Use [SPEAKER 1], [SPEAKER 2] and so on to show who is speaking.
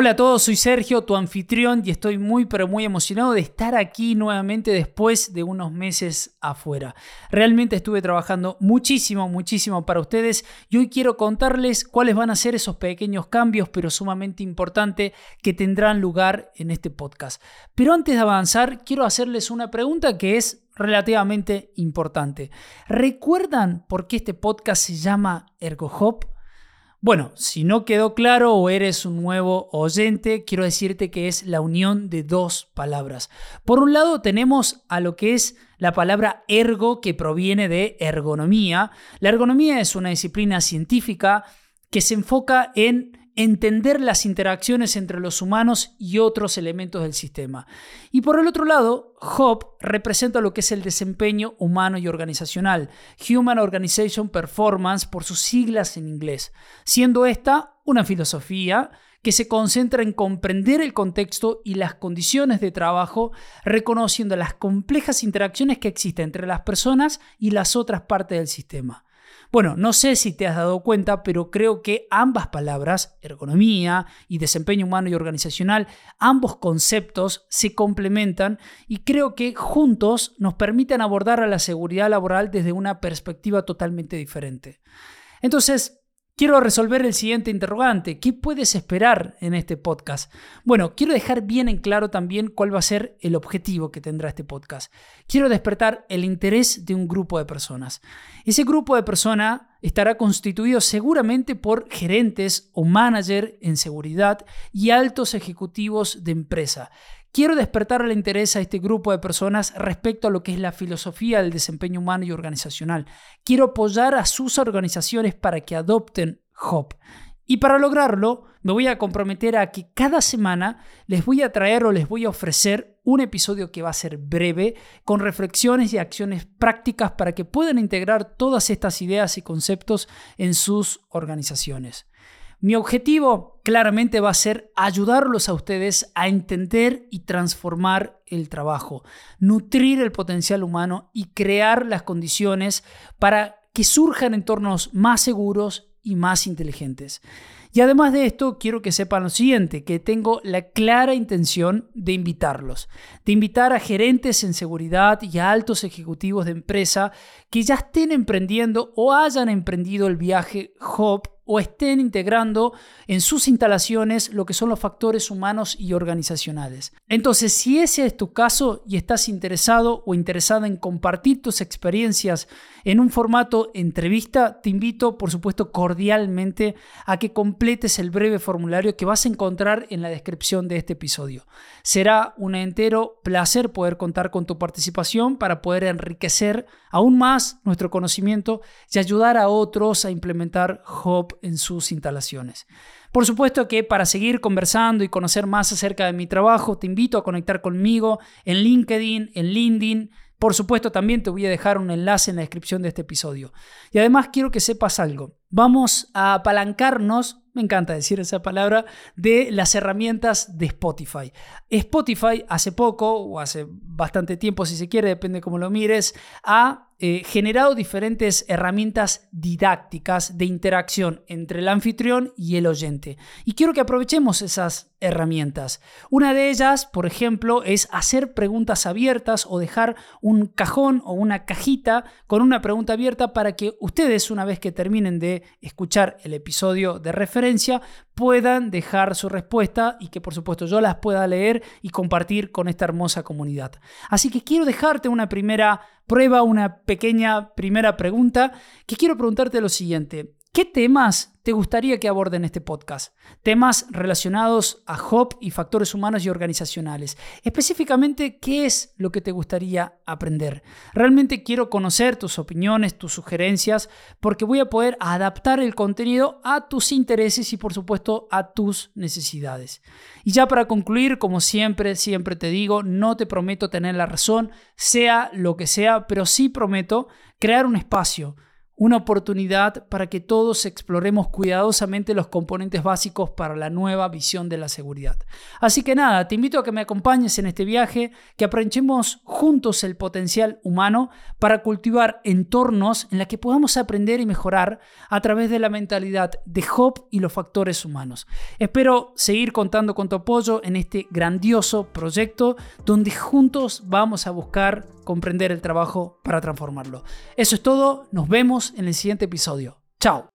[SPEAKER 1] Hola a todos, soy Sergio, tu anfitrión, y estoy muy pero muy emocionado de estar aquí nuevamente después de unos meses afuera. Realmente estuve trabajando muchísimo, muchísimo para ustedes y hoy quiero contarles cuáles van a ser esos pequeños cambios, pero sumamente importantes, que tendrán lugar en este podcast. Pero antes de avanzar, quiero hacerles una pregunta que es relativamente importante. ¿Recuerdan por qué este podcast se llama ErgoHop? Bueno, si no quedó claro o eres un nuevo oyente, quiero decirte que es la unión de dos palabras. Por un lado tenemos a lo que es la palabra ergo que proviene de ergonomía. La ergonomía es una disciplina científica que se enfoca en entender las interacciones entre los humanos y otros elementos del sistema. Y por el otro lado, HOP representa lo que es el desempeño humano y organizacional, Human Organization Performance por sus siglas en inglés, siendo esta una filosofía que se concentra en comprender el contexto y las condiciones de trabajo, reconociendo las complejas interacciones que existen entre las personas y las otras partes del sistema. Bueno, no sé si te has dado cuenta, pero creo que ambas palabras, ergonomía y desempeño humano y organizacional, ambos conceptos se complementan y creo que juntos nos permiten abordar a la seguridad laboral desde una perspectiva totalmente diferente. Entonces, Quiero resolver el siguiente interrogante. ¿Qué puedes esperar en este podcast? Bueno, quiero dejar bien en claro también cuál va a ser el objetivo que tendrá este podcast. Quiero despertar el interés de un grupo de personas. Ese grupo de personas estará constituido seguramente por gerentes o manager en seguridad y altos ejecutivos de empresa Quiero despertar el interés a este grupo de personas respecto a lo que es la filosofía del desempeño humano y organizacional. Quiero apoyar a sus organizaciones para que adopten HOP. Y para lograrlo, me voy a comprometer a que cada semana les voy a traer o les voy a ofrecer un episodio que va a ser breve, con reflexiones y acciones prácticas para que puedan integrar todas estas ideas y conceptos en sus organizaciones. Mi objetivo claramente va a ser ayudarlos a ustedes a entender y transformar el trabajo, nutrir el potencial humano y crear las condiciones para que surjan entornos más seguros y más inteligentes. Y además de esto, quiero que sepan lo siguiente, que tengo la clara intención de invitarlos, de invitar a gerentes en seguridad y a altos ejecutivos de empresa que ya estén emprendiendo o hayan emprendido el viaje HOP o estén integrando en sus instalaciones lo que son los factores humanos y organizacionales. Entonces, si ese es tu caso y estás interesado o interesada en compartir tus experiencias en un formato entrevista, te invito, por supuesto, cordialmente a que completes el breve formulario que vas a encontrar en la descripción de este episodio. Será un entero placer poder contar con tu participación para poder enriquecer aún más nuestro conocimiento y ayudar a otros a implementar HOP en sus instalaciones. Por supuesto que para seguir conversando y conocer más acerca de mi trabajo, te invito a conectar conmigo en LinkedIn, en LinkedIn. Por supuesto, también te voy a dejar un enlace en la descripción de este episodio. Y además quiero que sepas algo. Vamos a apalancarnos me encanta decir esa palabra, de las herramientas de Spotify. Spotify hace poco, o hace bastante tiempo si se quiere, depende cómo lo mires, ha eh, generado diferentes herramientas didácticas de interacción entre el anfitrión y el oyente. Y quiero que aprovechemos esas herramientas. Una de ellas, por ejemplo, es hacer preguntas abiertas o dejar un cajón o una cajita con una pregunta abierta para que ustedes, una vez que terminen de escuchar el episodio de referencia, puedan dejar su respuesta y que por supuesto yo las pueda leer y compartir con esta hermosa comunidad. Así que quiero dejarte una primera prueba, una pequeña primera pregunta, que quiero preguntarte lo siguiente. ¿Qué temas te gustaría que aborden este podcast? Temas relacionados a HOP y factores humanos y organizacionales. Específicamente, ¿qué es lo que te gustaría aprender? Realmente quiero conocer tus opiniones, tus sugerencias, porque voy a poder adaptar el contenido a tus intereses y por supuesto a tus necesidades. Y ya para concluir, como siempre, siempre te digo, no te prometo tener la razón, sea lo que sea, pero sí prometo crear un espacio una oportunidad para que todos exploremos cuidadosamente los componentes básicos para la nueva visión de la seguridad. Así que nada, te invito a que me acompañes en este viaje, que aprenchemos juntos el potencial humano para cultivar entornos en los que podamos aprender y mejorar a través de la mentalidad de Job y los factores humanos. Espero seguir contando con tu apoyo en este grandioso proyecto donde juntos vamos a buscar comprender el trabajo para transformarlo. Eso es todo, nos en el siguiente episodio. Chao.